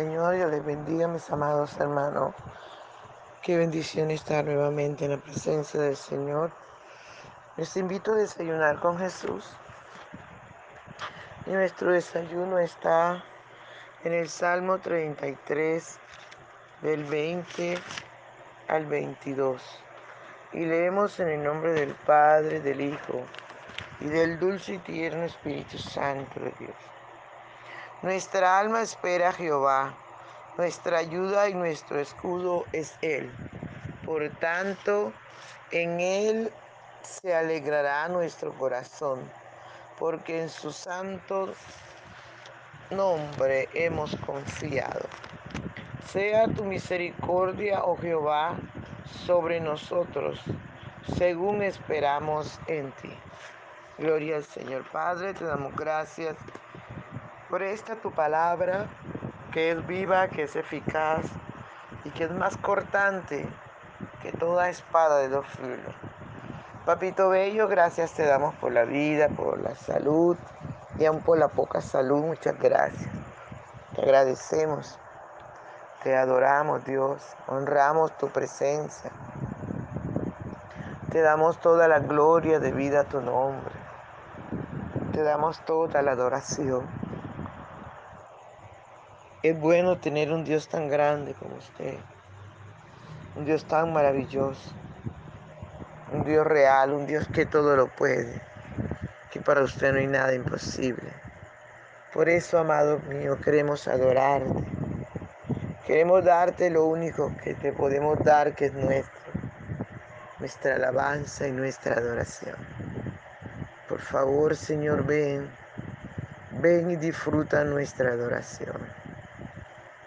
Señor, yo les bendiga, mis amados hermanos. Qué bendición estar nuevamente en la presencia del Señor. Les invito a desayunar con Jesús. Y nuestro desayuno está en el Salmo 33, del 20 al 22. Y leemos en el nombre del Padre, del Hijo y del dulce y tierno Espíritu Santo de Dios. Nuestra alma espera a Jehová nuestra ayuda y nuestro escudo es Él. Por tanto, en Él se alegrará nuestro corazón, porque en su santo nombre hemos confiado. Sea tu misericordia, oh Jehová, sobre nosotros, según esperamos en ti. Gloria al Señor Padre, te damos gracias por esta tu palabra que es viva, que es eficaz y que es más cortante que toda espada de dos filos. Papito Bello, gracias te damos por la vida, por la salud y aún por la poca salud. Muchas gracias. Te agradecemos, te adoramos Dios, honramos tu presencia. Te damos toda la gloria de vida a tu nombre. Te damos toda la adoración. Es bueno tener un Dios tan grande como usted, un Dios tan maravilloso, un Dios real, un Dios que todo lo puede, que para usted no hay nada imposible. Por eso, amado mío, queremos adorarte, queremos darte lo único que te podemos dar, que es nuestro, nuestra alabanza y nuestra adoración. Por favor, Señor, ven, ven y disfruta nuestra adoración.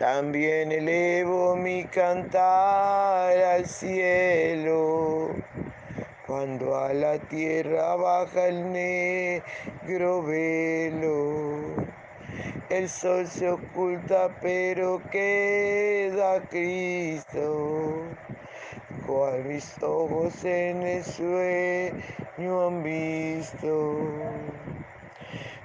También elevo mi cantar al cielo. Cuando a la tierra baja el negro velo, el sol se oculta pero queda Cristo, cual mis ojos en el sueño han visto.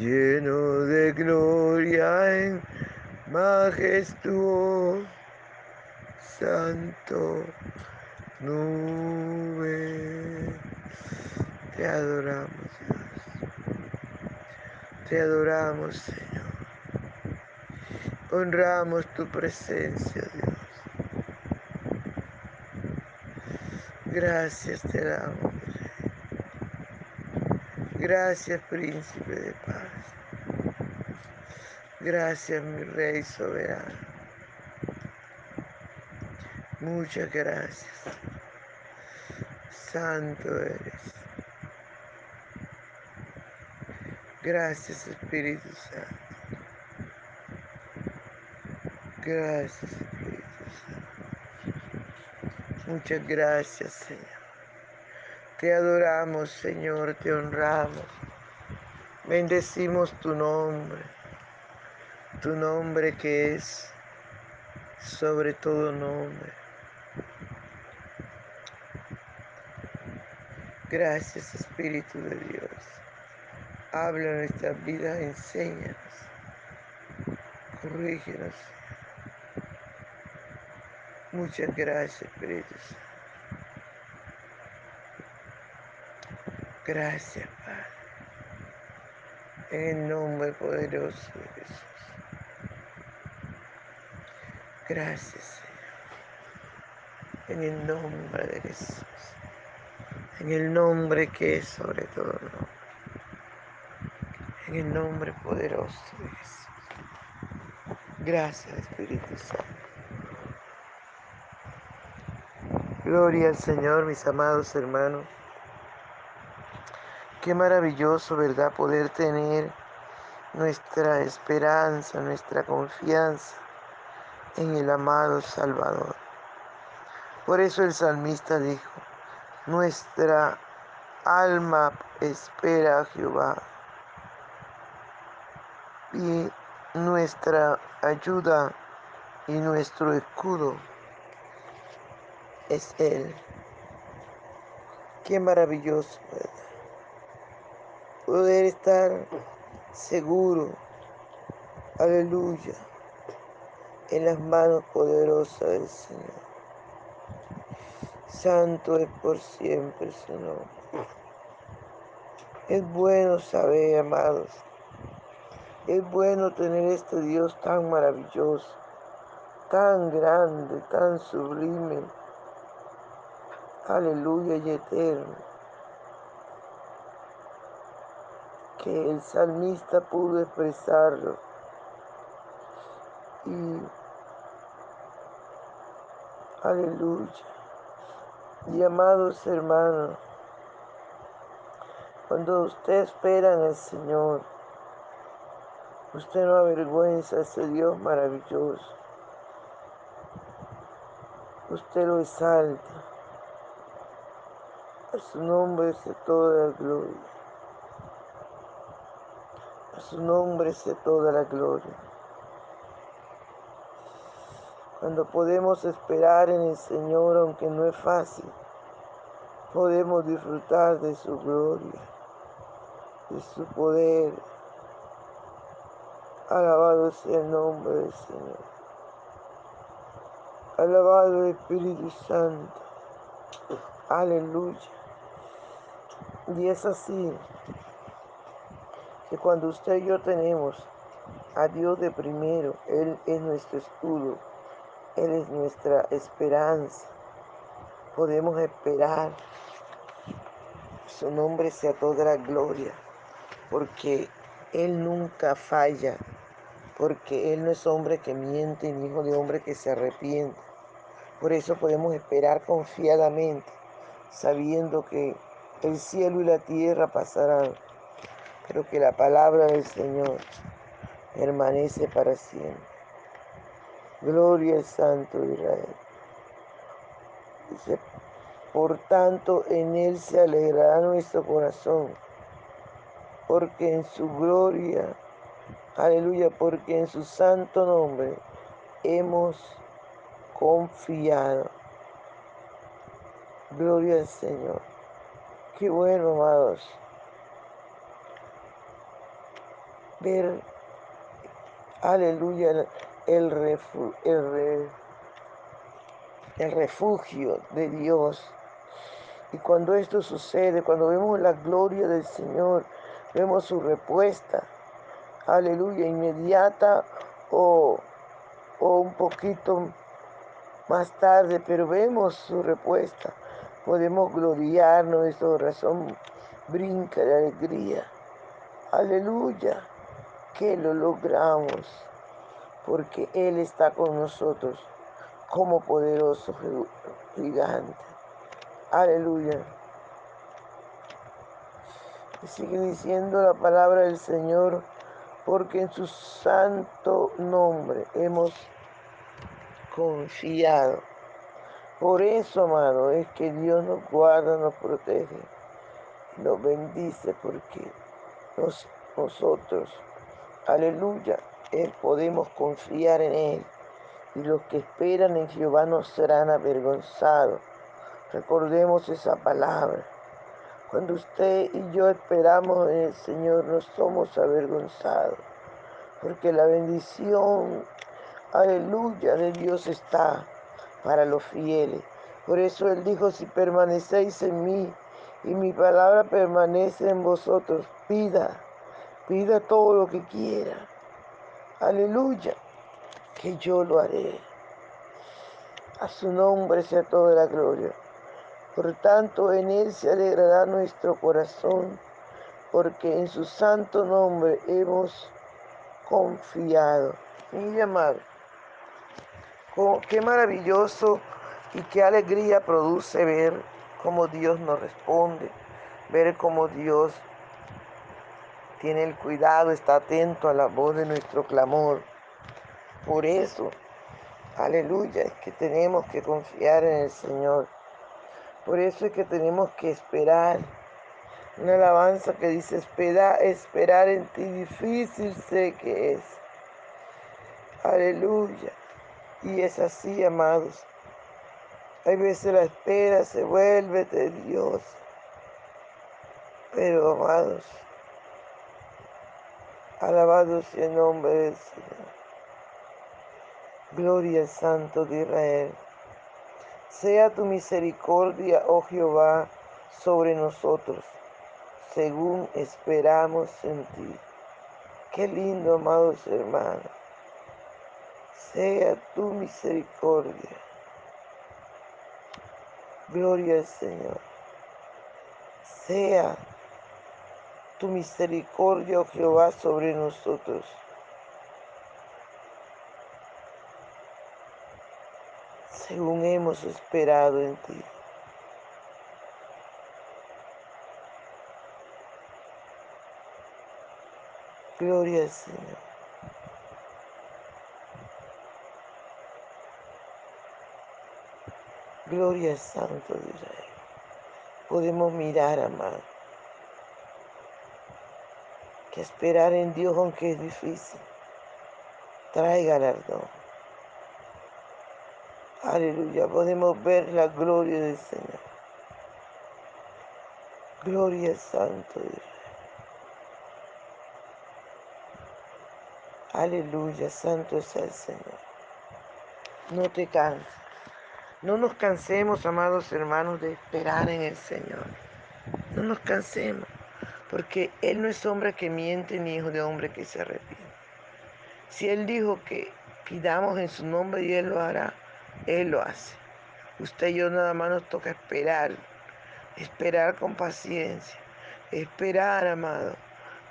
lleno de gloria y majestuosa santo nube. Te adoramos, Dios. Te adoramos, Señor. Honramos tu presencia, Dios. Gracias te damos. Gracias, Príncipe de paz. Gracias, mi Rey soberano. Muchas gracias. Santo eres. Gracias Espíritu Santo. Gracias Espíritu Santo. Muchas gracias Señor. Te adoramos Señor, te honramos. Bendecimos tu nombre. Tu nombre que es sobre todo nombre. Gracias Espíritu de Dios. Habla nuestra vida, enséñanos, corrígenos. Muchas gracias, Espíritu Gracias, Padre. En el nombre poderoso de Jesús. Gracias, Señor. En el nombre de Jesús. En el nombre que es sobre todo nombre en el nombre poderoso de Jesús. Gracias, Espíritu Santo. Gloria al Señor, mis amados hermanos. Qué maravilloso, ¿verdad? Poder tener nuestra esperanza, nuestra confianza en el amado Salvador. Por eso el salmista dijo, nuestra alma espera a Jehová y nuestra ayuda y nuestro escudo es Él. Qué maravilloso, Poder estar seguro, aleluya, en las manos poderosas del Señor. Santo es por siempre nombre. Es bueno saber, amados, es bueno tener este Dios tan maravilloso, tan grande, tan sublime, aleluya y eterno, que el salmista pudo expresarlo. Y aleluya. Y amados hermanos, cuando usted espera en el Señor, Usted no avergüenza a ese Dios maravilloso. Usted lo exalta. A su nombre se toda la gloria. Su nombre se toda la gloria. Cuando podemos esperar en el Señor, aunque no es fácil, podemos disfrutar de su gloria, de su poder, Alabado sea el nombre del Señor. Alabado el Espíritu Santo. Aleluya. Y es así que cuando usted y yo tenemos a Dios de primero, Él es nuestro escudo, Él es nuestra esperanza. Podemos esperar. Su nombre sea toda la gloria. porque Él nunca falla, porque Él no es hombre que miente ni hijo de hombre que se arrepiente. Por eso podemos esperar confiadamente, sabiendo que el cielo y la tierra pasarán, pero que la palabra del Señor permanece para siempre. Gloria al Santo de Israel. Dice, por tanto, en Él se alegrará nuestro corazón, porque en su gloria, aleluya, porque en su santo nombre hemos confiado. Gloria al Señor. Qué bueno, amados. Ver, aleluya, el, refugio, de Dios. Y cuando esto sucede, cuando vemos la gloria del Señor, vemos su respuesta, aleluya, inmediata o, o un poquito más tarde, pero vemos su respuesta. Podemos gloriarnos, nuestra corazón brinca de alegría. Aleluya, que lo logramos, porque Él está con nosotros como poderoso gigante. Aleluya. Sigue diciendo la palabra del Señor, porque en su santo nombre hemos confiado. Por eso, amado, es que Dios nos guarda, nos protege, nos bendice, porque nosotros, aleluya, eh, podemos confiar en Él. Y los que esperan en Jehová no serán avergonzados. Recordemos esa palabra. Cuando usted y yo esperamos en el Señor, no somos avergonzados, porque la bendición, aleluya, de Dios está para los fieles. Por eso Él dijo, si permanecéis en mí y mi palabra permanece en vosotros, pida, pida todo lo que quiera. Aleluya, que yo lo haré. A su nombre sea toda la gloria. Por tanto, en Él se alegrará nuestro corazón, porque en su santo nombre hemos confiado. Mi amado, qué maravilloso y qué alegría produce ver cómo Dios nos responde, ver cómo Dios tiene el cuidado, está atento a la voz de nuestro clamor. Por eso, aleluya, es que tenemos que confiar en el Señor. Por eso es que tenemos que esperar. Una alabanza que dice, espera, esperar en ti difícil sé que es. Aleluya. Y es así, amados. Hay veces la espera se vuelve de Dios. Pero, amados, alabado sea el nombre del Señor. Gloria al Santo de Israel. Sea tu misericordia, oh Jehová, sobre nosotros, según esperamos en ti. Qué lindo, amados hermanos. Sea tu misericordia. Gloria al Señor. Sea tu misericordia, oh Jehová, sobre nosotros. Según hemos esperado en ti. Gloria al Señor. Gloria Santo de Israel. Podemos mirar, amado, que esperar en Dios, aunque es difícil, trae galardón. Aleluya, podemos ver la gloria del Señor. Gloria al Santo Israel. Aleluya, santo es el Señor. No te canses. No nos cansemos, amados hermanos, de esperar en el Señor. No nos cansemos, porque Él no es hombre que miente ni hijo de hombre que se arrepiente. Si Él dijo que pidamos en su nombre y Él lo hará, Él lo hace. Usted y yo nada más nos toca esperar, esperar con paciencia, esperar, amado,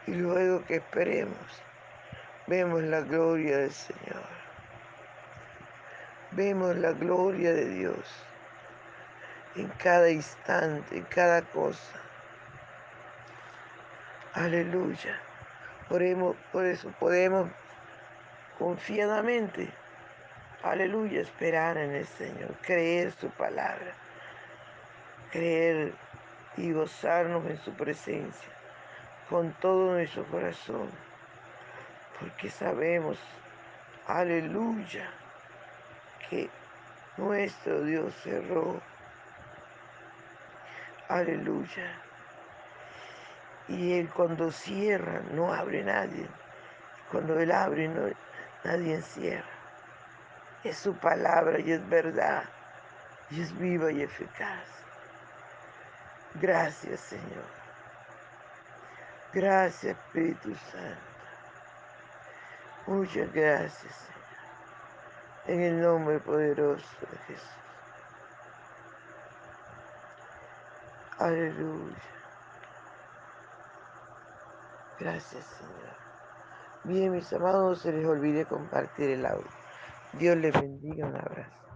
Y luego que esperemos, vemos la gloria del Señor. Vemos la gloria de Dios en cada instante, en cada cosa. Aleluya. Por eso podemos confiadamente, aleluya, esperar en el Señor, creer su palabra, creer y gozarnos en su presencia con todo nuestro corazón, porque sabemos, aleluya, que nuestro Dios cerró, aleluya, y Él cuando cierra no abre nadie, cuando Él abre no, nadie encierra. Es su palabra y es verdad, y es viva y eficaz. Gracias Señor. Gracias Espíritu Santo. Muchas gracias Señor. En el nombre poderoso de Jesús. Aleluya. Gracias Señor. Bien, mis amados, no se les olvide compartir el audio. Dios les bendiga. Un abrazo.